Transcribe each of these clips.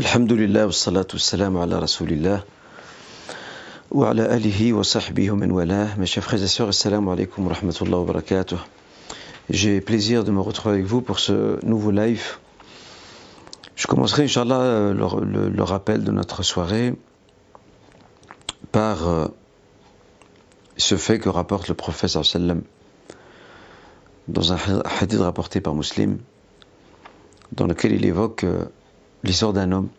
الحمد لله والصلاة والسلام على رسول الله وعلى آله وصحبه ومن والاه Mes chers frères et sœurs, assalamu alaikum wa rahmatullahi wa barakatuh. J'ai plaisir de me retrouver avec vous pour ce nouveau live. Je commencerai, Inch'Allah, le, le, le rappel de notre soirée par euh, ce fait que rapporte le prophète sallam dans un hadith rapporté par Muslim, dans lequel il évoque euh, l'histoire d'un homme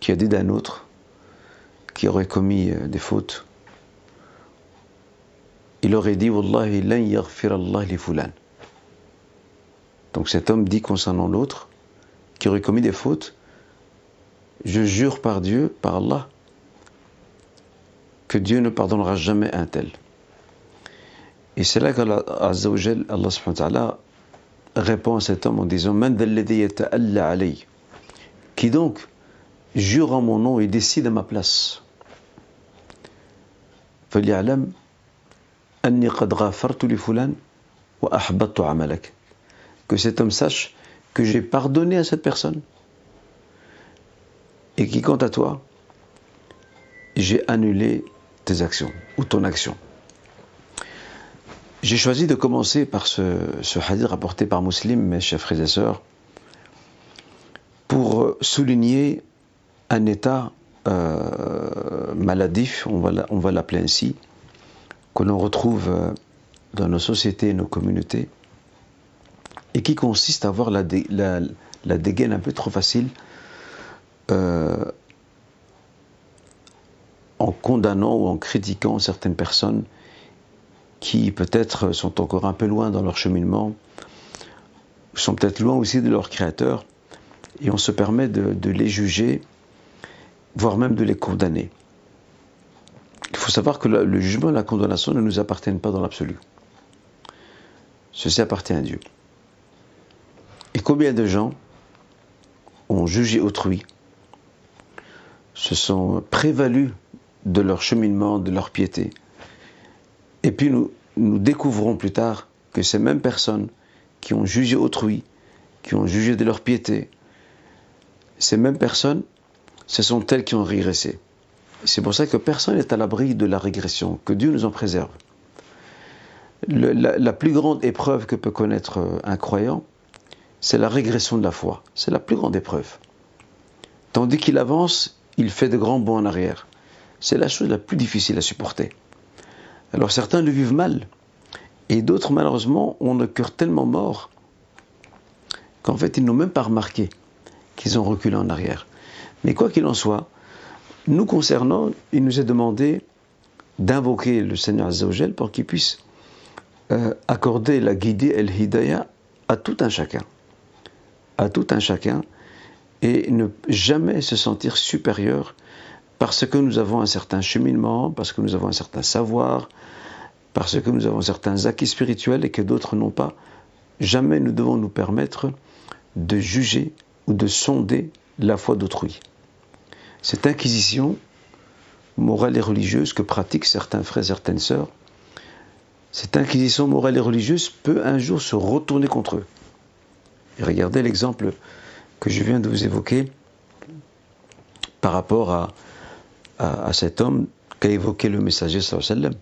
qui a dit d'un autre qui aurait commis euh, des fautes. Il aurait dit Wallahi lan yaghfir Allah li fulan. Donc cet homme dit concernant l'autre qui aurait commis des fautes Je jure par Dieu, par Allah, que Dieu ne pardonnera jamais un tel. Et c'est là qu'Allah Allah subhanahu répond à cet homme en disant Man alayhi qui donc jure en mon nom et décide à ma place. فليعلم أني قد غفرت لفلان وأحبطت عملك que cet homme sache que j'ai pardonné à cette personne et qui quant à toi j'ai annulé tes actions ou ton action j'ai choisi de commencer par ce, ce hadith rapporté par Muslim mes chers frères et sœurs pour souligner un état euh, maladif, on va l'appeler ainsi, que l'on retrouve euh, dans nos sociétés et nos communautés, et qui consiste à avoir la, dé, la, dégaine un peu trop facile euh, en condamnant ou en critiquant certaines personnes qui peut-être sont encore un peu loin dans leur cheminement, sont peut-être loin aussi de leur créateur, et on se permet de, les juger, voire même de les condamner. Il faut savoir que le, jugement et la condamnation ne nous appartiennent pas dans l'absolu. Ceci appartient à Dieu. Et combien de gens ont jugé autrui, se sont prévalus de leur cheminement, de leur piété. Et puis nous découvrons plus tard que ces mêmes personnes qui ont jugé autrui, qui ont jugé de leur piété, ces mêmes personnes, ce sont elles qui ont régressé. C'est pour ça que personne n'est à l'abri de la régression, que Dieu nous en préserve. La, la, plus grande épreuve que peut connaître un croyant, c'est la régression de la foi. C'est la plus grande épreuve. Tandis qu'il avance, il fait de grands bons en arrière. C'est la chose la plus difficile à supporter. Alors certains le vivent mal, et d'autres malheureusement ont le cœur tellement mort qu'en fait ils n'ont même pas remarqué qu'ils ont reculé en arrière. Mais quoi qu'il en soit, nous concernant, il nous est demandé d'invoquer le Seigneur Azzawajal pour qu'il puisse euh, accorder la guidée El Hidayah à tout un chacun. À tout un chacun et ne jamais se sentir supérieur parce que nous avons un certain cheminement, parce que nous avons un certain savoir, parce que nous avons certains acquis spirituels et que d'autres n'ont pas. Jamais nous devons nous permettre de juger ou de sonder la foi d'autrui. Cette inquisition morale et religieuse que pratiquent certains frères et certaines sœurs, cette inquisition morale et religieuse peut un jour se retourner contre eux. Et regardez l'exemple que je viens de vous évoquer par rapport à, cet homme qu'a évoqué le messager sallam.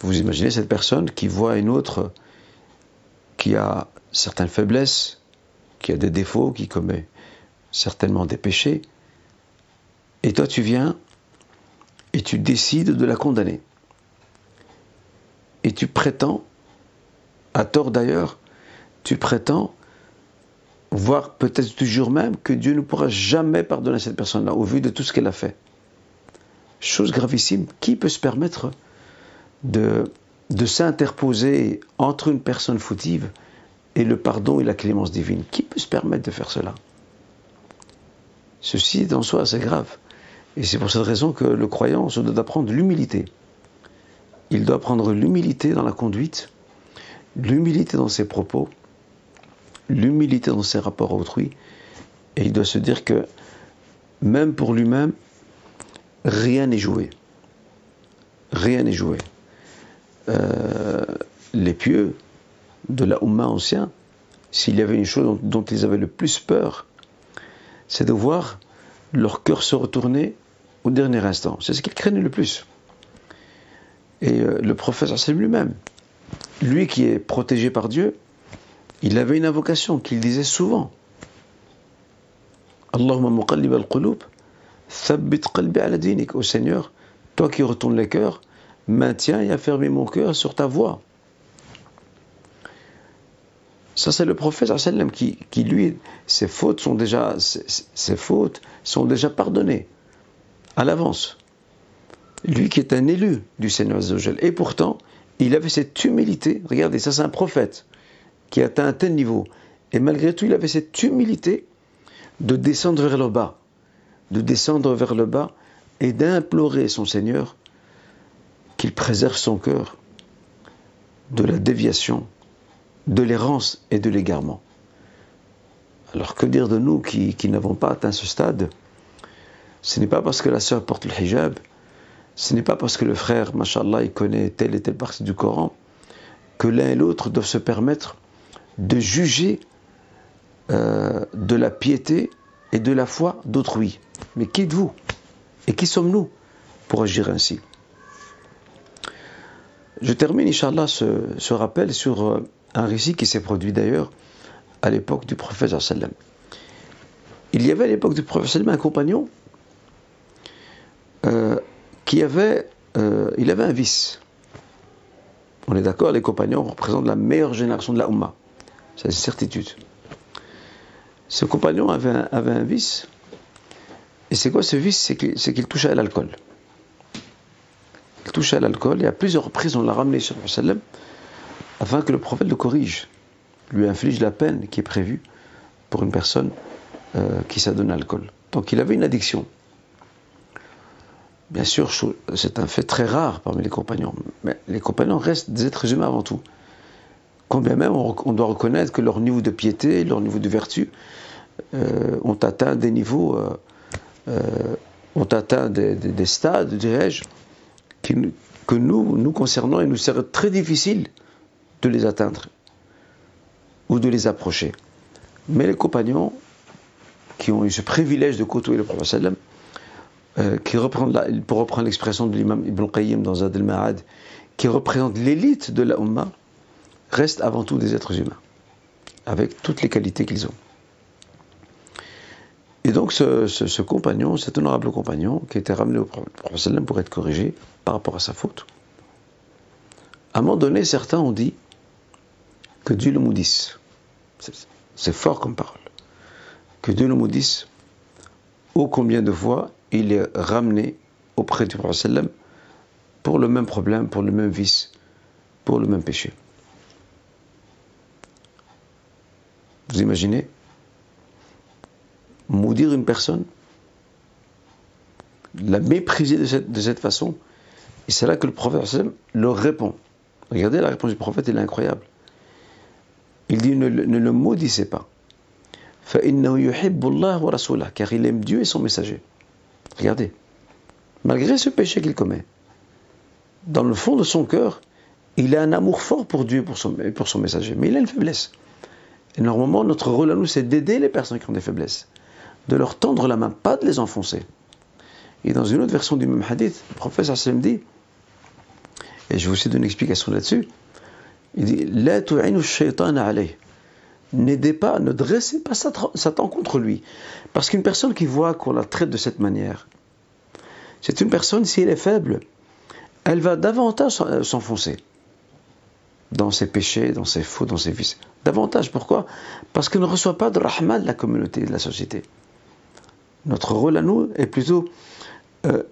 Vous imaginez cette personne qui voit une autre qui a certaines faiblesses, qui a des défauts, qui commet certainement des péchés, et toi tu viens et tu décides de la condamner. Et tu prétends, à tort d'ailleurs, tu prétends, voire peut-être tu jures même que Dieu ne pourra jamais pardonner cette personne-là au vu de tout ce qu'elle a fait. Chose gravissime, qui peut se permettre de, de s'interposer entre une personne fautive et le pardon et la clémence divine Qui peut se permettre de faire cela? Ceci en soi assez grave. Et c'est pour cette raison que le croyant se doit d'apprendre l'humilité. Il doit prendre l'humilité dans la conduite, l'humilité dans ses propos, l'humilité dans ses rapports à autrui, et il doit se dire que même pour lui-même, rien n'est joué. Rien n'est joué. Euh, les pieux de la Oumma ancien, s'il y avait une chose dont, ils avaient le plus peur, c'est de voir leur cœur se retourner au dernier instant. C'est ce qu'ils craignaient le plus. Et euh, le professeur, lui-même. Lui qui est protégé par Dieu, il avait une invocation qu'il disait souvent. Allahumma muqallib al-qulub, thabbit qalbi ala dinik. Au Seigneur, toi qui retournes les cœurs, maintiens et affermis mon cœur sur ta voie. Ça, c'est le prophète qui, qui, lui, ses fautes sont déjà, pardonnées à l'avance. Lui qui est un élu du Seigneur Azzawajal. Et pourtant, il avait cette humilité. Regardez, ça c'est un prophète qui atteint un tel niveau. Et malgré tout, il avait cette humilité de descendre vers le bas. De descendre vers le bas et d'implorer son Seigneur qu'il préserve son cœur de la déviation de l'errance et de l'égarement. Alors que dire de nous qui, n'avons pas atteint ce stade? Ce n'est pas parce que la sœur porte le hijab, ce n'est pas parce que le frère, mashallah, il connaît telle et telle partie du Coran, que l'un et l'autre doivent se permettre de juger euh, de la piété et de la foi d'autrui. Mais qui êtes-vous? Et qui sommes-nous pour agir ainsi? Je termine, Inch'Allah, ce, ce rappel sur euh, un récit qui s'est produit d'ailleurs à l'époque du prophète sallam. Il y avait à l'époque du prophète sallam un compagnon euh, qui avait, euh, il avait un vice. On est d'accord, les compagnons représentent la meilleure génération de la Ummah. C'est une certitude. Ce compagnon avait un, vice. Et c'est quoi ce vice? C'est qu'il touchait à l'alcool. Il touchait à l'alcool et à plusieurs reprises on l'a ramené sur le afin que le prophète le corrige, lui inflige la peine qui est prévue pour une personne euh, qui s'adonne à l'alcool. Donc il avait une addiction. Bien sûr, c'est un fait très rare parmi les compagnons, mais les compagnons restent des êtres humains avant tout. Combien même on, doit reconnaître que leur niveau de piété, leur niveau de vertu euh, ont atteint des niveaux, euh, ont atteint des, stades, dirais-je, que nous, nous concernant, il nous serait très difficile de les atteindre ou de les approcher. Mais les compagnons qui ont eu ce privilège de côtoyer le prophète euh, pour reprendre l'expression de l'imam Ibn Qayyim dans Zad al-Ma'ad, qui représente l'élite de la Ummah, restent avant tout des êtres humains, avec toutes les qualités qu'ils ont. Et donc ce, compagnon, cet honorable compagnon, qui était ramené au prophète pour être corrigé par rapport à sa faute, à un moment donné, certains ont dit que Dieu le maudisse. C'est fort comme parole. Que Dieu le maudisse. Ô combien de fois il est ramené auprès du prophète pour le même problème, pour le même vice, pour le même péché. Vous imaginez? Maudire une personne, la mépriser de cette, façon, et c'est là que le prophète leur répond. Regardez la réponse du prophète, elle est incroyable. Il dit ne, le maudissez pas. car il aime Dieu et son messager. Regardez, malgré ce péché qu'il commet, dans le fond de son cœur, il a un amour fort pour Dieu et pour son, messager, mais il a une faiblesse. Et normalement, notre rôle à nous, c'est d'aider les personnes qui ont des faiblesses, de leur tendre la main, pas de les enfoncer. Et dans une autre version du même hadith, le prophète dit, et je vous cite une explication là-dessus, il dit La N'aidez pas, ne dressez pas Satan contre lui. Parce qu'une personne qui voit qu'on la traite de cette manière, c'est une personne, si elle est faible, elle va davantage euh, s'enfoncer dans ses péchés, dans ses faux, dans ses vices. Davantage, pourquoi? Parce qu'elle ne reçoit pas de rahma de la communauté, de la société. Notre rôle à nous est plutôt euh,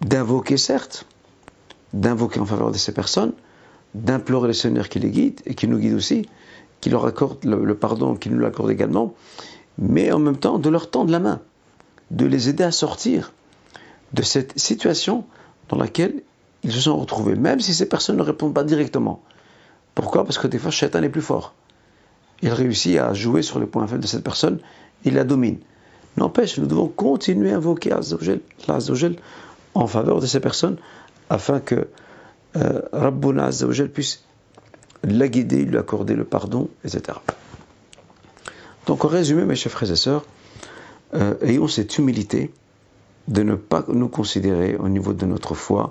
d'invoquer, certes, d'invoquer en faveur de ces personnes, d'implorer le Seigneur qui les guide et qui nous guide aussi, qui leur accorde le, pardon, qui nous l'accorde également, mais en même temps de leur tendre la main, de les aider à sortir de cette situation dans laquelle ils se sont retrouvés, même si ces personnes ne répondent pas directement. Pourquoi? Parce que des fois, Shaitan est plus fort. Il réussit à jouer sur les points faibles de cette personne, il la domine. N'empêche, nous devons continuer à invoquer Azzawajal, en faveur de ces personnes afin que euh, Rabbuna Azzawajal puisse la guider, lui accorder le pardon, etc. Donc en résumé, mes chers frères et sœurs, euh, ayons cette humilité de ne pas nous considérer au niveau de notre foi,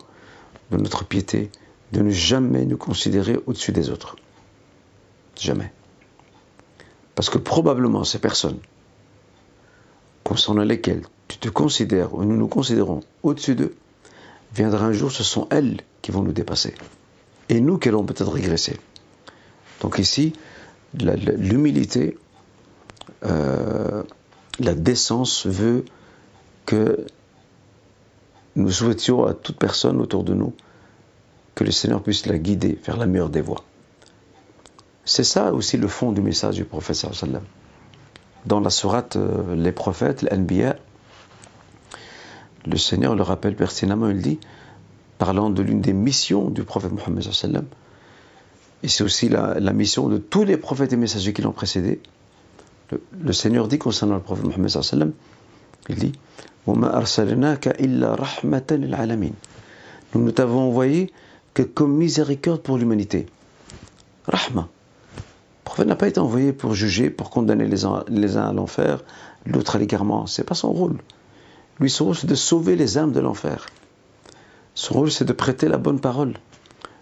de notre piété, de ne jamais nous considérer au-dessus des autres. Jamais. Parce que probablement ces personnes concernant lesquelles tu te considères ou nous nous considérons au-dessus d'eux, viendra un jour, ce sont elles qui vont nous dépasser. Et nous qui allons peut-être régresser. Donc ici, l'humilité, euh, la décence veut que nous souhaitions à toute personne autour de nous que le Seigneur puisse la guider vers la meilleure des voies. C'est ça aussi le fond du message du prophète. Dans la sourate euh, Les prophètes, l'Anbiya, le Seigneur le rappelle pertinemment, il dit, parlant de l'une des missions du prophète Mohammed et c'est aussi la, mission de tous les prophètes et messagers qui l'ont précédé. Le, Seigneur dit concernant le prophète Mohammed il dit, nous ne t'avons envoyé que comme miséricorde pour l'humanité. Rahma. Le prophète n'a pas été envoyé pour juger, pour condamner les uns, les uns à l'enfer, l'autre à l'égarement. C'est pas son rôle. Lui, son rôle, c'est de sauver les âmes de l'enfer. Son rôle, c'est de prêter la bonne parole.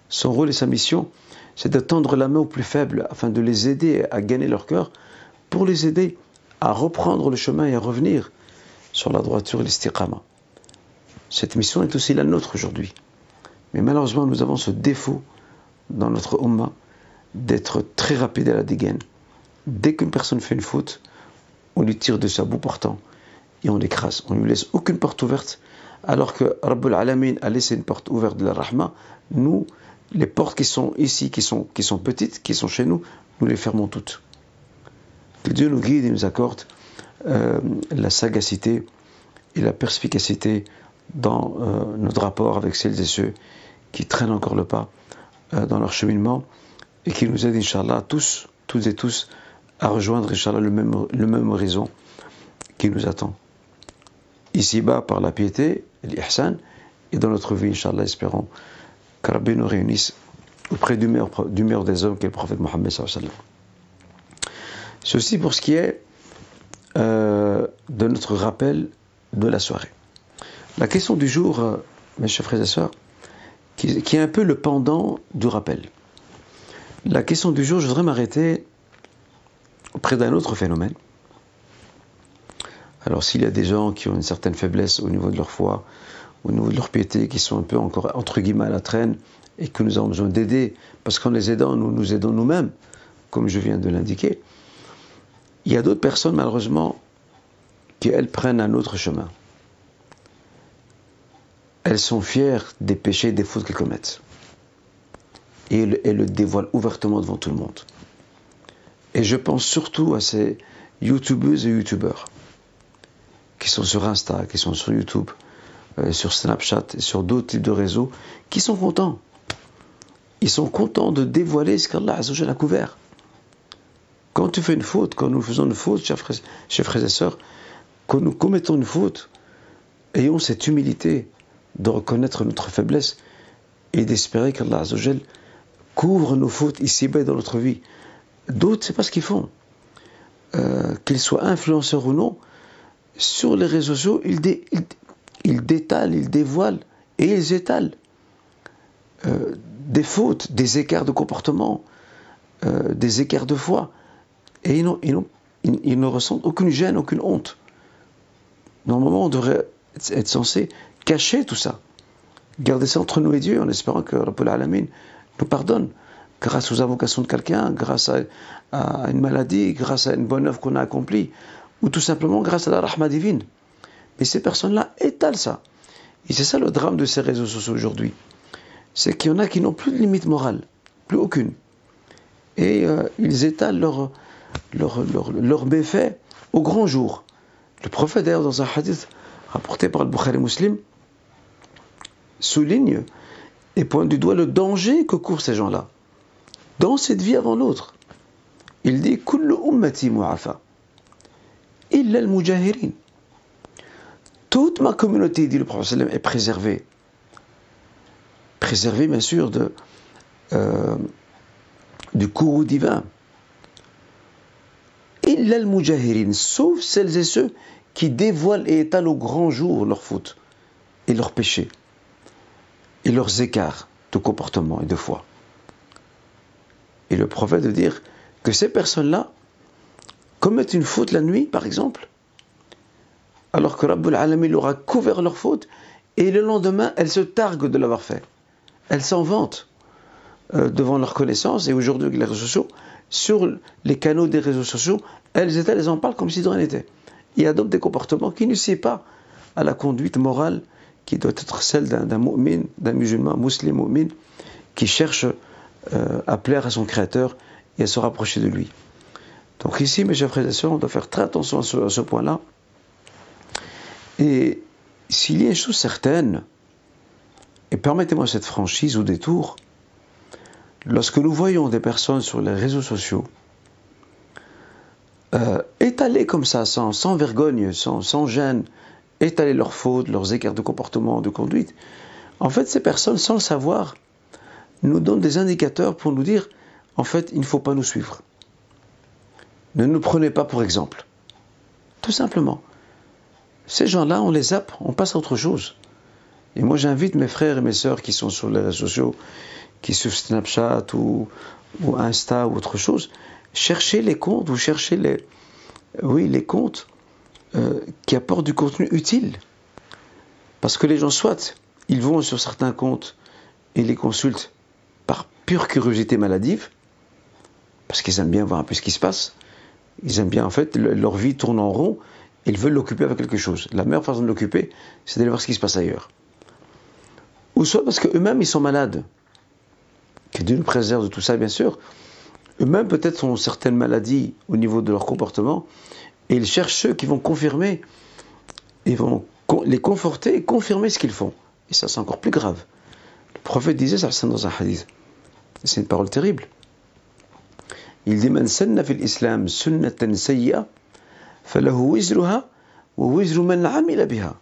Son rôle et sa mission, c'est de tendre la main aux plus faibles afin de les aider à gagner leur cœur, pour les aider à reprendre le chemin et à revenir sur la droiture et l'istiqama. Cette mission est aussi la nôtre aujourd'hui. Mais malheureusement, nous avons ce défaut dans notre Ummah d'être très rapide à la dégaine. Dès qu'une personne fait une faute, on lui tire de sa bout portant et on l'écrase. On ne lui laisse aucune porte ouverte, alors que Rabbul Alamin a laissé une porte ouverte de la Rahma. Nous, les portes qui sont ici, qui sont, qui sont petites, qui sont chez nous, nous les fermons toutes. Que Dieu nous guide et nous accorde euh, la sagacité et la perspicacité dans euh, notre rapport avec celles et ceux qui traînent encore le pas euh, dans leur cheminement et qui nous aident, Inch'Allah, tous, toutes et tous, à rejoindre, Inch'Allah, le même, le même horizon qui nous attend. Ici-bas, par la piété, l'ihsan, et dans notre vie, Inch'Allah, espérons que Rabbi nous réunisse auprès du meilleur, des hommes, qui est le prophète Mohammed. Ceci pour ce qui est euh, de notre rappel de la soirée. La question du jour, euh, mes chers frères et sœurs, qui, est un peu le pendant du rappel. La question du jour, je voudrais m'arrêter auprès d'un autre phénomène. Alors s'il y a des gens qui ont une certaine faiblesse au niveau de leur foi, au niveau de leur piété, qui sont un peu encore entre guillemets à la traîne et que nous avons besoin d'aider, parce qu'en les aidant, nous nous aidons nous-mêmes, comme je viens de l'indiquer, il y a d'autres personnes malheureusement qui elles prennent un autre chemin. Elles sont fières des péchés, des fautes qu'elles commettent et elle, le dévoile ouvertement devant tout le monde. Et je pense surtout à ces youtubeuses et youtubeurs qui sont sur Insta, qui sont sur YouTube, euh, sur Snapchat sur d'autres types de réseaux, qui sont contents. Ils sont contents de dévoiler ce qu'Allah a couvert. Quand tu fais une faute, quand nous faisons une faute, chers frères, chers frères et sœurs, quand nous commettons une faute, ayons cette humilité de reconnaître notre faiblesse et d'espérer qu'Allah couvre nos fautes ici-bas dans notre vie. D'autres, c'est pas ce qu'ils font. Euh, qu'ils soient influenceurs ou non, sur les réseaux sociaux, ils, ils, détalent, ils dévoilent et ils étalent euh, des fautes, des écarts de comportement, euh, des écarts de foi. Et ils, ne ressentent aucune gêne, aucune honte. Normalement, on devrait être censé cacher tout ça. Garder ça entre nous et Dieu en espérant que Rabbul Alamin nous pardonne grâce aux invocations de quelqu'un, grâce à, une maladie, grâce à une bonne œuvre qu'on a accomplie, ou tout simplement grâce à la rahma divine. Mais ces personnes-là étalent ça. Et c'est ça le drame de ces réseaux sociaux aujourd'hui. C'est qu'il y en a qui n'ont plus de limite morale, plus aucune. Et euh, ils étalent leurs leur, leur, méfaits au grand jour. Le prophète, d'ailleurs, dans un hadith rapporté par le Bukhari Muslim, souligne et pointe du doigt le danger que courent ces gens-là dans cette vie avant l'autre. Il dit Kullu ummati mu'afa illa al-mujahirin. Toute ma communauté, dit le prophète, est préservée. Préservée, bien sûr, euh, du courroux divin. illa al-mujahirin, sauf celles et ceux qui dévoilent et étalent au grand jour leurs fautes et leurs péchés et leurs écarts de comportement et de foi. Et le prophète de dire que ces personnes-là commettent une faute la nuit, par exemple, alors que Rabbul Alamin leur a couvert leur faute, et le lendemain, elles se targuent de l'avoir fait. Elles s'en vantent euh, devant leur connaissance, et aujourd'hui avec les réseaux sociaux, sur les canaux des réseaux sociaux, elles elles en parlent comme si de rien n'était. Ils adoptent des comportements qui ne s'y pas à la conduite morale qui doit être celle d'un mu'min, d'un musulman, mu'min, qui cherche euh, à plaire à son Créateur et à se rapprocher de lui. Donc ici, mes chers frères et sœurs, on doit faire très attention à ce, point-là. Et s'il y a une chose certaine, et permettez-moi cette franchise au détour, lorsque nous voyons des personnes sur les réseaux sociaux euh, étaler comme ça, sans, sans vergogne, sans, sans, gêne, étaler leurs fautes, leurs écarts de comportement, de conduite, en fait, ces personnes, sans le savoir, nous donnent des indicateurs pour nous dire, en fait, il ne faut pas nous suivre. Ne nous prenez pas pour exemple. Tout simplement. Ces gens-là, on les zappe, on passe à autre chose. Et moi, j'invite mes frères et mes sœurs qui sont sur les réseaux sociaux, qui suivent Snapchat ou, ou Insta ou autre chose, cherchez les comptes, vous cherchez les, oui, les comptes euh, qui apportent du contenu utile. Parce que les gens, soit ils vont sur certains comptes et les consultent par pure curiosité maladive, parce qu'ils aiment bien voir un peu ce qui se passe, ils aiment bien, en fait, leur vie tourne en rond, ils veulent l'occuper avec quelque chose. La meilleure façon de l'occuper, c'est d'aller voir ce qui se passe ailleurs. Ou soit parce qu'eux-mêmes, ils sont malades. Que Dieu nous préserve de tout ça, bien sûr. Eux-mêmes, peut-être, ont certaines maladies au niveau de leur comportement, et ils cherchent ceux qui vont confirmer, et vont les conforter et confirmer ce qu'ils font. Et ça, c'est encore plus grave. Le prophète disait ça dans un hadith. C'est une parole terrible. Man sanna fil islam sunnatan sayya, falahu wizruha wa wizru man amila biha.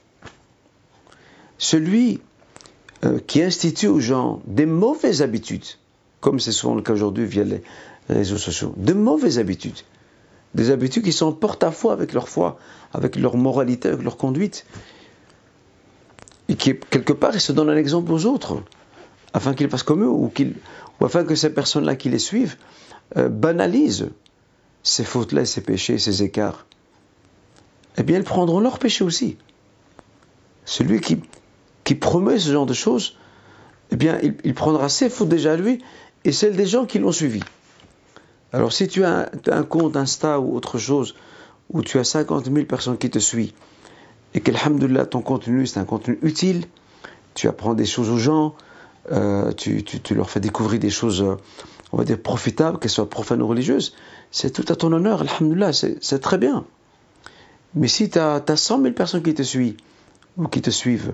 Celui euh, qui institue aux gens des mauvaises habitudes, comme c'est souvent le cas aujourd'hui via les réseaux sociaux, de mauvaises habitudes, des habitudes qui sont porte-à-faux avec leur foi, avec leur moralité, avec leur conduite, et qui, quelque part, ils se donnent un exemple aux autres, afin qu'ils fassent comme eux, ou, ou afin que ces personnes-là qui les suivent euh, banalisent ces fautes-là, ces péchés, ces écarts. Eh bien, ils prendront leur péché aussi. Celui qui, promet ce genre de choses, eh bien, il, prendra ses fautes déjà à lui et celles des gens qui l'ont suivi. Alors si tu as un, compte Insta ou autre chose, où tu as 50 000 personnes qui te suivent, et qu'Alhamdulillah, ton contenu, c'est un contenu utile, tu apprends des choses aux gens, euh, tu, leur fais découvrir des choses, euh, on va dire, profitables, qu'elles soient profanes ou religieuses, c'est tout à ton honneur, Alhamdulillah, c'est très bien. Mais si tu as, as 100 000 personnes qui te suivent, ou qui te suivent,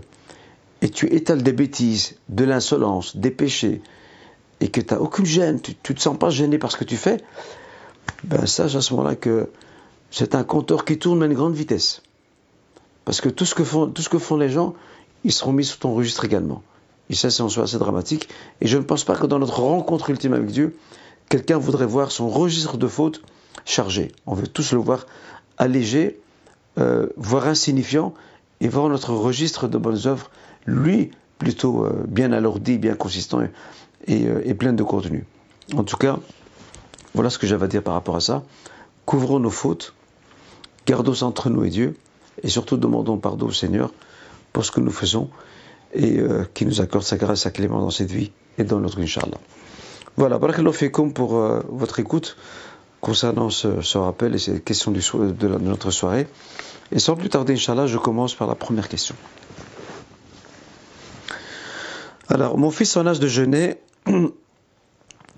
et tu étales des bêtises, de l'insolence, des péchés, et que tu n'as aucune gêne, tu ne te sens pas gêné par ce que tu fais, ben sache à ce moment-là que c'est un compteur qui tourne à une grande vitesse. Parce que tout ce que font, tout ce que font les gens, ils seront mis sous ton registre également. Et ça, c'est en soi assez dramatique. Et je ne pense pas que dans notre rencontre ultime avec Dieu, quelqu'un voudrait voir son registre de fautes chargé. On veut tous le voir allégé, euh, voire insignifiant, et voir notre registre de bonnes œuvres, lui, plutôt euh, bien alourdi, bien consistant euh, et, pleine de contenu. En tout cas, voilà ce que j'avais à dire par rapport à ça. Couvrons nos fautes, gardons entre nous et Dieu, et surtout demandons pardon au Seigneur pour ce que nous faisons et euh, qui nous accorde sa grâce, sa clément dans cette vie et dans notre Inch'Allah. Voilà, barakallahu fikum pour euh, votre écoute concernant ce, rappel et ces questions de, de, notre soirée. Et sans plus tarder, Inch'Allah, je commence par la première question. Alors, mon fils en âge de jeûner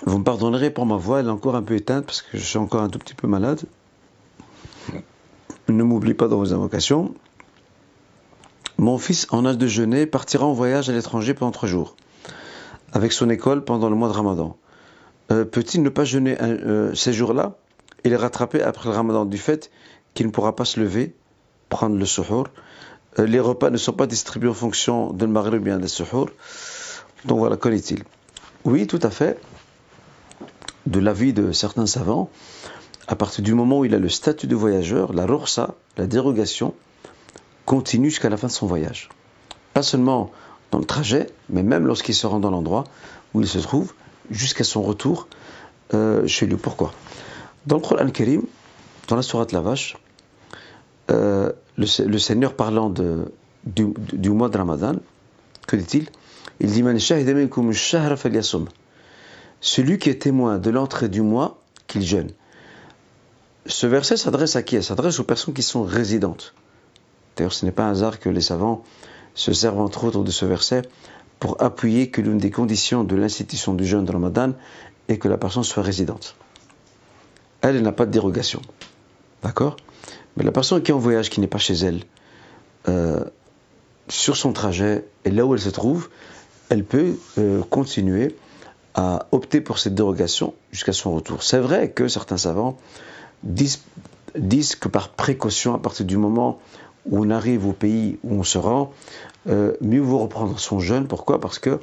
vous me pardonnerez pour ma voix, elle est encore un peu éteinte parce que je suis encore un tout petit peu malade. Ne m'oublie pas dans vos invocations. Mon fils, en âge de jeûner, partira en voyage à l'étranger pendant trois jours, avec son école pendant le mois de Ramadan. Euh, peut-il ne pas jeûner euh, ces jours-là et les rattraper après le Ramadan du fait qu'il ne pourra pas se lever, prendre le suhour euh, Les repas ne sont pas distribués en fonction de le ou bien des suhour. Donc voilà, qu'en est-il? Oui, tout à fait. De l'avis de certains savants, à partir du moment où il a le statut de voyageur, la rorsa, la dérogation, continue jusqu'à la fin de son voyage. Pas seulement dans le trajet, mais même lorsqu'il se rend dans l'endroit où il se trouve, jusqu'à son retour euh, chez lui. Pourquoi? Dans le Coran Karim, dans la Sourate la vache, euh, le, Seigneur parlant du, mois de Ramadan, que dit-il? Il dit Celui qui est témoin de l'entrée du mois, qu'il jeûne. Ce verset s'adresse à qui? Il s'adresse aux personnes qui sont résidentes. D'ailleurs, ce n'est pas un hasard que les savants se servent entre autres de ce verset pour appuyer que l'une des conditions de l'institution du jeûne de Ramadan est que la personne soit résidente. Elle, n'a pas de dérogation. D'accord? Mais la personne qui est en voyage, qui n'est pas chez elle, euh, sur son trajet et là où elle se trouve, elle peut euh, continuer à opter pour cette dérogation jusqu'à son retour. C'est vrai que certains savants disent, que par précaution, à partir du moment où on arrive au pays où on se rend, euh, mieux vaut reprendre son jeûne. Pourquoi? Parce que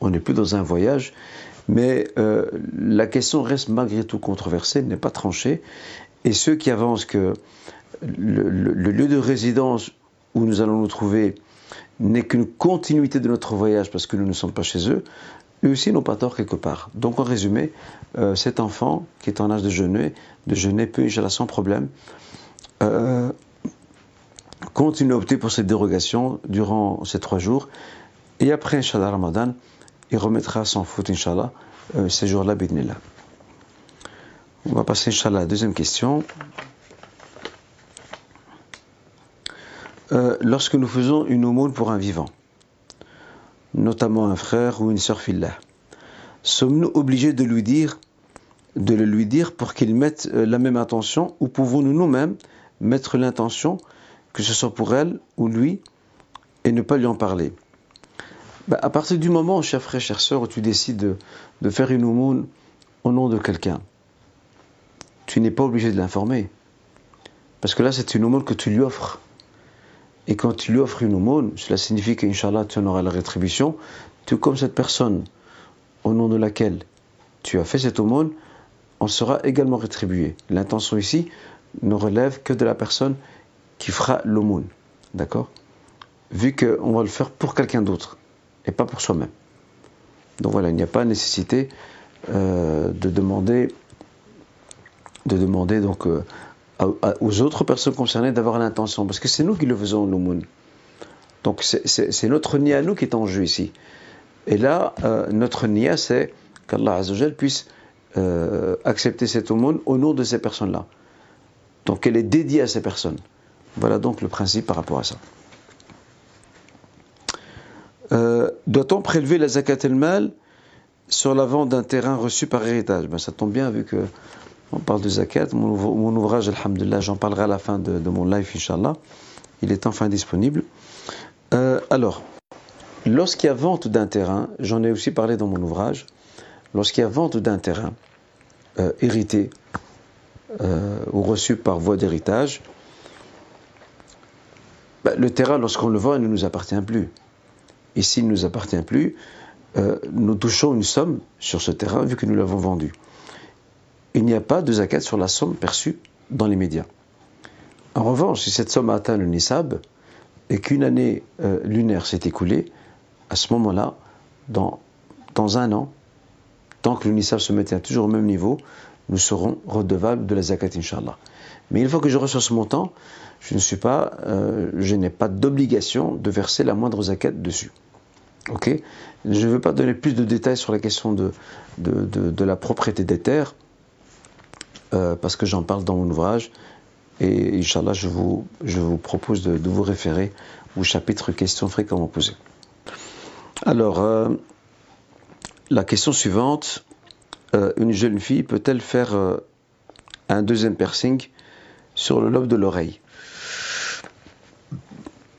on n'est plus dans un voyage, mais euh, la question reste malgré tout controversée, n'est pas tranchée, et ceux qui avancent que le, lieu de résidence où nous allons nous trouver n'est qu'une continuité de notre voyage parce que nous ne sommes pas chez eux, eux aussi n'ont pas tort quelque part. Donc en résumé, euh, cet enfant qui est en âge de jeûner, de jeûner peut, Inch'Allah, sans problème, continue à opter pour cette dérogation durant ces trois jours. Et après, Inch'Allah, Ramadan, il remettra sans faute, Inch'Allah, euh, ces jours-là, Bidnillah. On va passer, Inch'Allah, à la deuxième question. Euh, lorsque nous faisons une aumône pour un vivant, notamment un frère ou une sœur fillah, sommes-nous obligés de lui dire, de le lui dire pour qu'il mette euh, la même intention ou pouvons-nous nous-mêmes mettre l'intention que ce soit pour elle ou lui, et ne pas lui en parler. Bah, à partir du moment, cher frère, chère sœur, où tu décides de, faire une aumône au nom de quelqu'un, tu n'es pas obligé de l'informer. Parce que là, c'est une aumône que tu lui offres. Et quand tu lui offres une aumône, cela signifie qu'Inch'Allah, tu en auras la rétribution, tout comme cette personne au nom de laquelle tu as fait cette aumône, en sera également rétribué. L'intention ici ne relève que de la personne qui fera l'aumône. D'accord? Vu qu'on va le faire pour quelqu'un d'autre et pas pour soi-même. Donc voilà, il n'y a pas nécessité euh, de demander, de demander donc euh, aux autres personnes concernées d'avoir l'intention, parce que c'est nous qui le faisons l'aumône. Donc c'est notre nia nous qui est en jeu ici. Et là, euh, notre nia, c'est qu'Allah puisse accepter cette aumône au nom de ces personnes-là. Donc elle est dédiée à ces personnes. Voilà donc le principe par rapport à ça. Euh, doit-on prélever la zakat el-mal sur la vente d'un terrain reçu par héritage? Ben, Ça tombe bien vu que on parle de zakat. Mon, ouvrage, alhamdulillah, j'en parlerai à la fin de, mon live, inshallah. Il est enfin disponible. Euh, alors, lorsqu'il y a vente d'un terrain, j'en ai aussi parlé dans mon ouvrage, lorsqu'il y a vente d'un terrain euh, hérité ou reçu par voie d'héritage, bah, le terrain, lorsqu'on le vend, il ne nous appartient plus. Et s'il ne nous appartient plus, euh, nous touchons une somme sur ce terrain vu que nous l'avons vendu. Il n'y a pas de zakat sur la somme perçue dans les médias. En revanche, si cette somme a atteint le nisab et qu'une année euh, lunaire s'est écoulée, à ce moment-là, dans, un an, tant que le nisab se maintient toujours au même niveau, nous serons redevables de la zakat, inshallah. Mais une fois que je reçois ce montant, je ne suis pas, euh, je n'ai pas d'obligation de verser la moindre zakat dessus. Ok? Je ne veux pas donner plus de détails sur la question de, de, la propriété des terres, euh, parce que j'en parle dans mon ouvrage. Et Inch'Allah, je vous, je vous propose de, vous référer au chapitre questions fréquemment posées. Alors, euh, la question suivante une jeune fille peut-elle faire un deuxième piercing sur le lobe de l'oreille?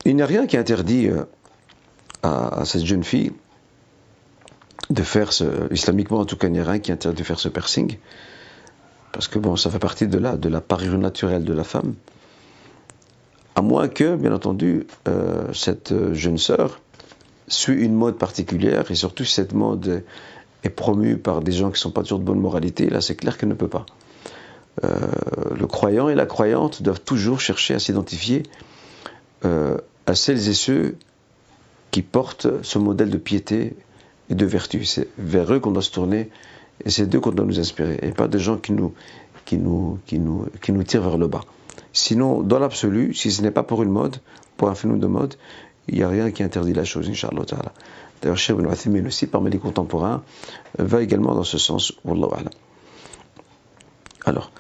Il n'y a rien qui interdit euh, à, cette jeune fille de faire ce, islamiquement en tout cas, il n'y a rien qui interdit de faire ce piercing, parce que bon, ça fait partie de la, de la parure naturelle de la femme, à moins que, bien entendu, euh, cette jeune sœur suit une mode particulière, et surtout si cette mode est, promue par des gens qui ne sont pas toujours de bonne moralité, là c'est clair qu'elle ne peut pas. le croyant et la croyante doivent toujours chercher à s'identifier à celles et ceux qui portent ce modèle de piété et de vertu. C'est vers eux qu'on doit se tourner et c'est d'eux qu'on doit nous inspirer et pas des gens qui nous, qui nous, qui nous, qui nous tirent vers le bas. Sinon, dans l'absolu, si ce n'est pas pour une mode, pour un phénomène de mode, il n'y a rien qui interdit la chose, Inch'Allah D'ailleurs, Cheikh Ibn Uthaymin aussi, parmi les contemporains, va également dans ce sens. Alors,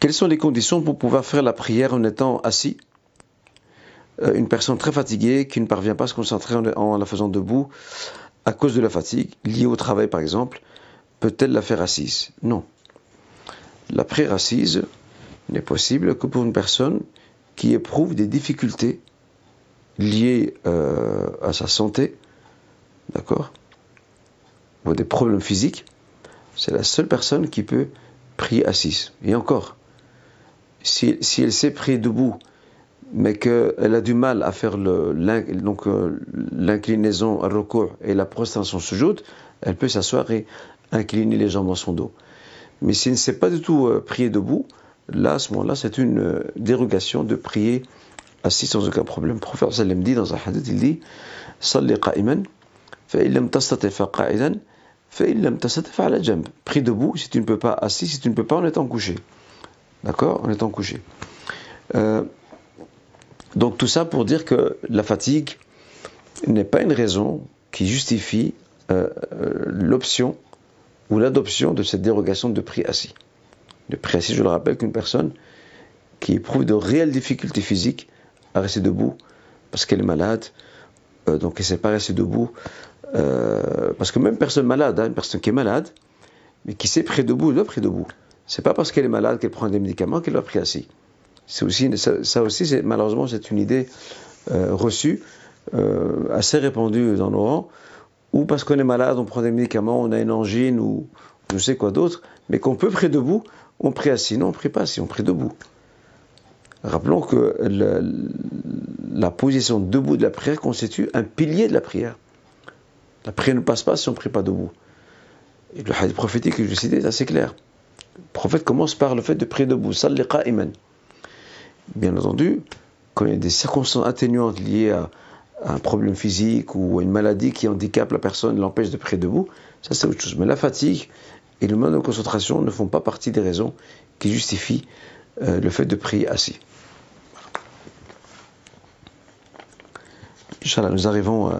quelles sont les conditions pour pouvoir faire la prière en étant assis? Une personne très fatiguée qui ne parvient pas à se concentrer en la faisant debout à cause de la fatigue, liée au travail par exemple, peut-elle la faire assise? Non. La prière assise n'est possible que pour une personne qui éprouve des difficultés liées euh, à sa santé, d'accord? Ou des problèmes physiques. C'est la seule personne qui peut prier assise. Et encore, si, elle sait prier debout, mais qu'elle a du mal à faire euh, l'inclinaison à recours et la prostration sujoud, elle peut s'asseoir et incliner les jambes dans son dos. Mais si ne sait pas du tout euh, prier debout, là, à ce moment-là, c'est une euh, dérogation de prier assis sans aucun problème. Le prophète sallam dit dans un hadith, il dit Salli qa'iman, fa'illam tastati qa'idan, fa'illam tastati fa'ala jamb. Prie debout si tu ne peux pas, assis si tu ne peux pas en étant couché. D'accord? En étant couché. Euh, donc tout ça pour dire que la fatigue n'est pas une raison qui justifie l'option ou l'adoption de cette dérogation de prix assis. Le prix assis, je le rappelle, qu'une personne qui éprouve de réelles difficultés physiques à rester debout parce qu'elle est malade, euh, donc elle ne sait pas rester debout, euh, parce que même personne malade, hein, une personne qui est malade, mais qui sait prier debout, elle doit prier debout. C'est pas parce qu'elle est malade qu'elle prend des médicaments qu'elle doit prier assis. C'est aussi, ça, aussi, malheureusement, c'est une idée euh, reçue, assez répandue dans nos rangs, ou parce qu'on est malade, on prend des médicaments, on a une angine ou je sais quoi d'autre, mais qu'on peut prier debout, on prie assis. Non, on ne prie pas assis, on prie debout. Rappelons que la position debout de la prière constitue un pilier de la prière. La prière ne passe pas si on ne prie pas debout. Et le hadith prophétique que je citais est assez clair. Le prophète commence par le fait de prier debout. Salli qa'iman. Bien entendu, quand il y a des circonstances atténuantes liées à, un problème physique ou une maladie qui handicape la personne, l'empêche de prier debout, ça c'est autre chose. Mais la fatigue et le manque de concentration ne font pas partie des raisons qui justifient euh, le fait de prier assis. Inch'Allah, nous arrivons euh,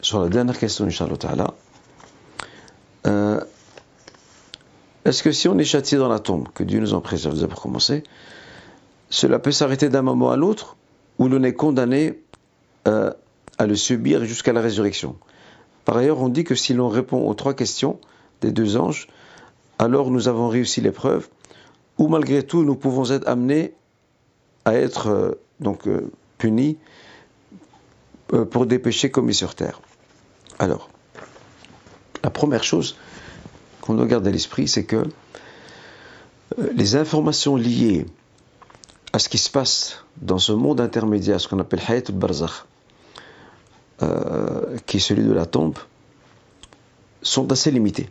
sur la dernière question, Inch'Allah euh, Est-ce que si on est châtié dans la tombe, que Dieu nous en préserve? Pour commencer, cela peut s'arrêter d'un moment à l'autre ou l'on est condamné euh, à le subir jusqu'à la résurrection. Par ailleurs, on dit que si l'on répond aux trois questions des deux anges, alors nous avons réussi l'épreuve, ou malgré tout nous pouvons être amenés à être euh, donc euh, punis pour des péchés commis sur terre. Alors, la première chose qu'on doit garder à l'esprit, c'est que les informations liées à ce qui se passe dans ce monde intermédiaire, ce qu'on appelle Hayat al-Barzakh, euh, qui est celui de la tombe, sont assez limités.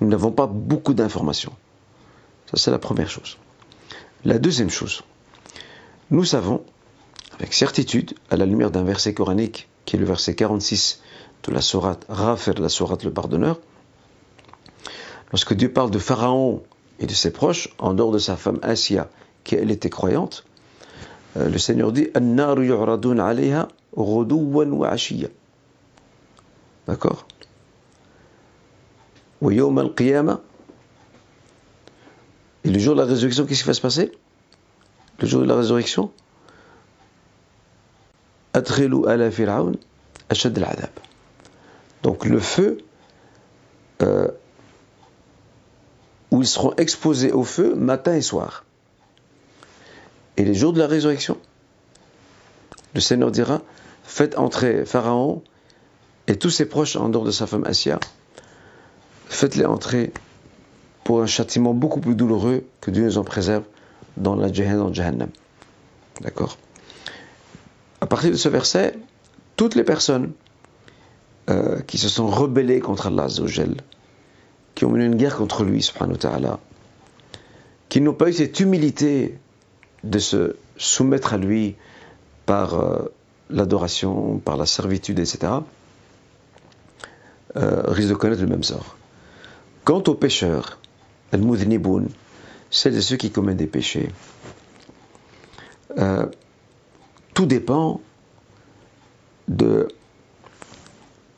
Nous n'avons pas beaucoup d'informations. Ça, c'est la première chose. La deuxième chose, nous savons, avec certitude, à la lumière d'un verset coranique, qui est le verset 46 de la sourate Rafer, la sourate le pardonneur, lorsque Dieu parle de Pharaon et de ses proches, en dehors de sa femme Asia, qui elle était croyante, euh, le Seigneur dit D'accord? Et le jour de la résurrection, qu'est-ce qui va se passer? Le jour de la résurrection? Donc le feu, euh, où ils seront exposés au feu matin et soir. Et les jours de la résurrection, le Seigneur dira Faites entrer Pharaon et tous ses proches en dehors de sa femme Assia. Faites-les entrer pour un châtiment beaucoup plus douloureux que Dieu nous en préserve dans la Jahannam. D'accord? À partir de ce verset, toutes les personnes euh, qui se sont rebellées contre Allah, qui ont mené une guerre contre lui, subhanahu ta'ala, qui n'ont pas eu cette humilité de se soumettre à lui par euh, l'adoration, par la servitude, etc., euh, risquent de connaître le même sort. Quant aux pécheurs, al-mudhniboun, celles et ceux qui commettent des péchés, euh, tout dépend de,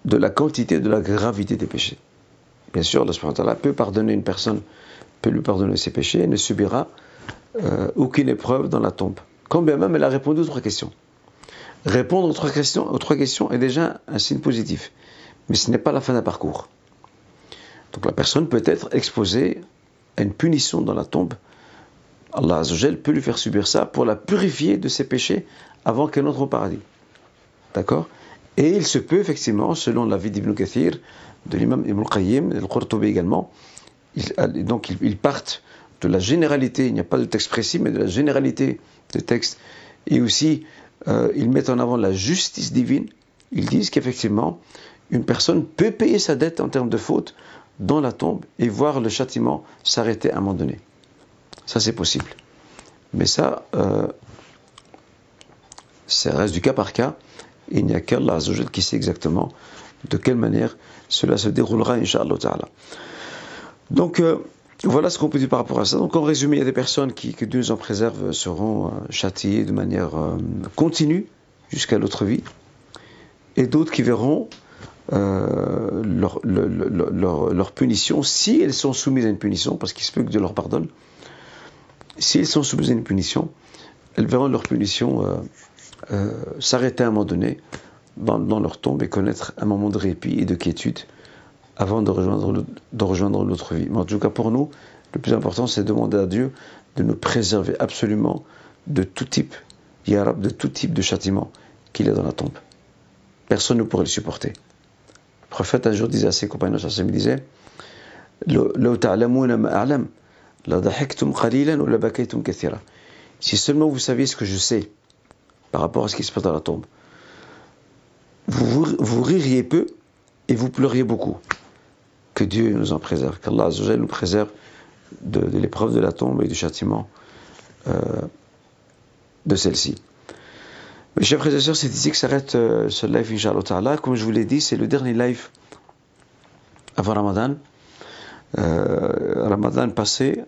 de la quantité, de la gravité des péchés. Bien sûr, Allah peut pardonner une personne, peut lui pardonner ses péchés et ne subira euh, aucune épreuve dans la tombe. Quand bien même elle a répondu aux trois questions. Répondre aux trois questions, est déjà un signe positif, mais ce n'est pas la fin d'un parcours. Donc la personne peut être exposée à une punition dans la tombe. Allah Azzawajal peut lui faire subir ça pour la purifier de ses péchés avant qu'elle entre au paradis. D'accord? Et il se peut effectivement, selon la vie d'Ibn Kathir, de l'imam Ibn Qayyim, le Qurtubi également, donc ils, partent de la généralité, il n'y a pas de texte précis, mais de la généralité des textes, et aussi euh, ils mettent en avant la justice divine. Ils disent qu'effectivement, une personne peut payer sa dette en termes de faute dans la tombe et voir le châtiment s'arrêter à un moment donné. Ça, c'est possible. Mais ça, euh, ça reste du cas par cas. Il n'y a qu'Allah qui sait exactement de quelle manière cela se déroulera, Inch'Allah. Donc, euh, voilà ce qu'on peut dire par rapport à ça. Donc, en résumé, il y a des personnes qui, que Dieu nous en préserve, seront euh, châtiées de manière continue jusqu'à l'autre vie, et d'autres qui verront euh, leur, punition, si elles sont soumises à une punition, parce qu'il se peut que Dieu leur pardonne, si elles sont soumises à une punition, elles verront leur punition euh, euh, s'arrêter à un moment donné dans, dans, leur tombe et connaître un moment de répit et de quiétude avant de rejoindre, l'autre vie. Mais en tout cas, pour nous, le plus important, c'est de demander à Dieu de nous préserver absolument de tout type, de tout type de châtiment qu'il a dans la tombe. Personne ne pourrait le supporter. Le prophète un jour disait à ses compagnons, il disait Si seulement vous saviez ce que je sais par rapport à ce qui se passe dans la tombe, vous, ririez peu et vous pleuriez beaucoup. Que Dieu nous en préserve, qu'Allah nous préserve de, l'épreuve de la tombe et du châtiment euh, de celle-ci. Mes chers frères et sœurs, c'est ici que s'arrête euh, ce live, Inch'Allah Comme je vous l'ai dit, c'est le dernier live avant Ramadan. Euh, Ramadan passé,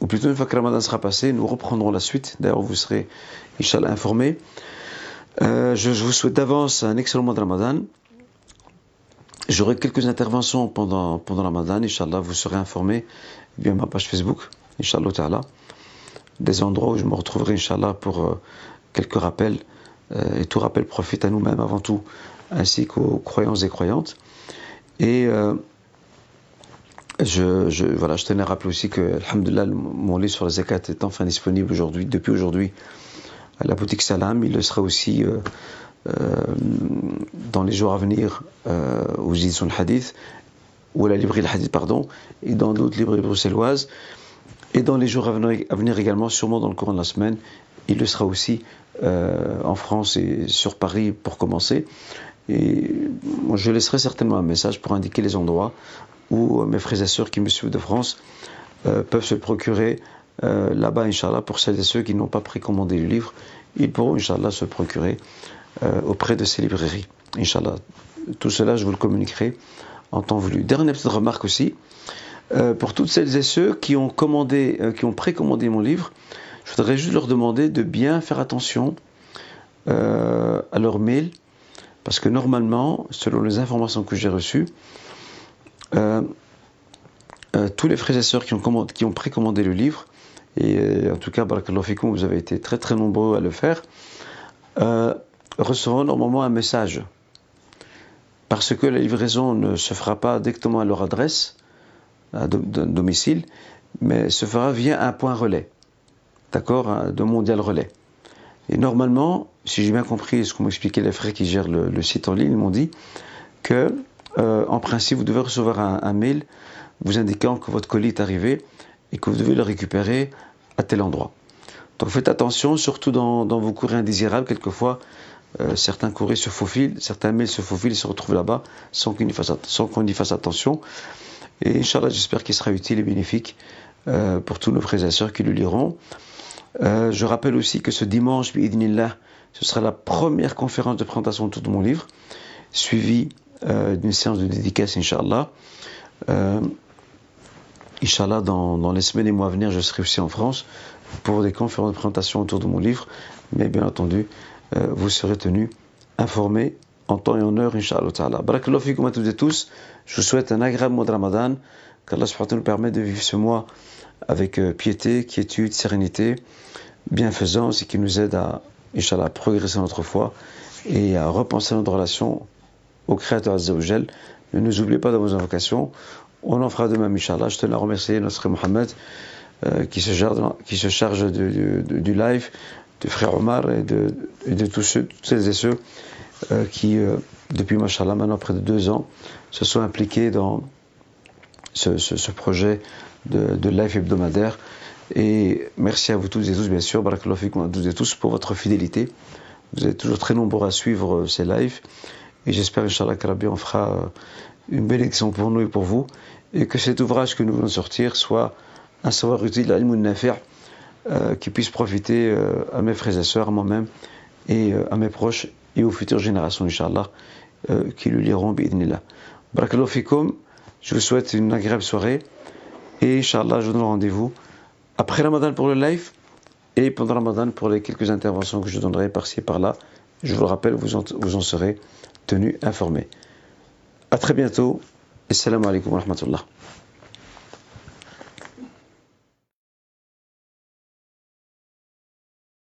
ou plutôt une fois que Ramadan sera passé, nous reprendrons la suite. D'ailleurs, vous serez, Inch'Allah, informés. Euh, je, vous souhaite d'avance un excellent mois de Ramadan. J'aurai quelques interventions pendant, pendant Ramadan, Inch'Allah, vous serez informés via ma page Facebook, Inch'Allah Des endroits où je me retrouverai, Inch'Allah, pour quelques rappels euh, et tout rappel profite à nous-mêmes avant tout, ainsi qu'aux croyants et croyantes. Et euh, je, voilà, je tenais à rappeler aussi que, alhamdulillah, mon livre sur la zakat est enfin disponible aujourd'hui, depuis aujourd'hui, à la boutique Salam. Il le sera aussi euh, dans les jours à venir euh, aux éditions Hadith, ou à la librairie Le Hadith, pardon, et dans d'autres librairies bruxelloises. Et dans les jours à venir, également, sûrement dans le courant de la semaine, il le sera aussi euh, en France et sur Paris pour commencer. Et je laisserai certainement un message pour indiquer les endroits où mes frères et sœurs qui me suivent de France euh, peuvent se procurer euh, là-bas, Inch'Allah, pour celles et ceux qui n'ont pas précommandé le livre, ils pourront, Inch'Allah, se procurer auprès de ces librairies. Inch'Allah. Tout cela, je vous le communiquerai en temps voulu. Dernière petite remarque aussi, pour toutes celles et ceux qui ont commandé, qui ont précommandé mon livre, je voudrais juste leur demander de bien faire attention euh, à leur mail, parce que normalement, selon les informations que j'ai reçues, euh, euh, tous les frères et sœurs qui ont, qui ont précommandé le livre, et en tout cas, vous avez été très très nombreux à le faire, recevront normalement un message. Parce que la livraison ne se fera pas directement à leur adresse, à domicile, mais se fera via un point relais d'accord, de Mondial Relais. Et normalement, si j'ai bien compris ce qu'ont expliqué les frères qui gèrent le, site en ligne, ils m'ont dit que, euh, en principe, vous devez recevoir un, mail vous indiquant que votre colis est arrivé et que vous devez le récupérer à tel endroit. Donc faites attention, surtout dans, vos courriers indésirables, quelquefois, euh, certains courriers se faufilent, certains mails se faufilent et se retrouvent là-bas sans qu'on y, fasse, attention. Et Inch'Allah, j'espère qu'il sera utile et bénéfique euh, pour tous nos frères et sœurs qui le liront. Euh, je rappelle aussi que ce dimanche, ce sera la première conférence de présentation autour de mon livre, suivie d'une séance de dédicace, Inch'Allah. Inch'Allah, dans, dans, les semaines et mois à venir, je serai aussi en France pour des conférences de présentation autour de mon livre. Mais bien entendu, vous serez tenus informés en temps et en heure, Inch'Allah ta'ala. Barakallahu fikum à toutes et tous. Je vous souhaite un agréable mois de Ramadan. Qu'Allah nous permet de vivre ce mois avec euh, piété, quiétude, sérénité, bienfaisance et qui nous aide à, Inch'Allah, progresser notre foi et à repenser notre relation au Créateur Azzawajal. Ne nous oubliez pas dans vos invocations. On en fera demain, Inch'Allah. Je tenais à remercier notre Mohamed euh, qui, se charge, qui se charge du live, de frère Omar et de, de tous ceux, toutes celles et ceux euh, qui, euh, depuis Mashallah, maintenant près de deux ans, se sont impliqués dans ce, ce, projet de, de, live hebdomadaire. Et merci à vous tous et tous, bien sûr, barakallahu à tous et tous pour votre fidélité. Vous êtes toujours très nombreux à suivre euh, ces lives. Et j'espère, Inch'Allah, qu'Arabi, on fera une belle élection pour nous et pour vous. Et que cet ouvrage que nous venons de sortir soit un savoir utile, à nafir, euh, qui puisse profiter à mes frères et sœurs, à moi-même et à mes proches et aux futures générations, Inch'Allah, euh, qui le liront, bi'idnillah. Barakallahu je vous souhaite une agréable soirée, et Inch'Allah, je vous donne rendez-vous après Ramadan pour le live, et pendant Ramadan pour les quelques interventions que je donnerai par-ci et par-là. Je vous le rappelle, vous en, vous en serez tenus informés. À très bientôt, et salam alaikum wa rahmatullah.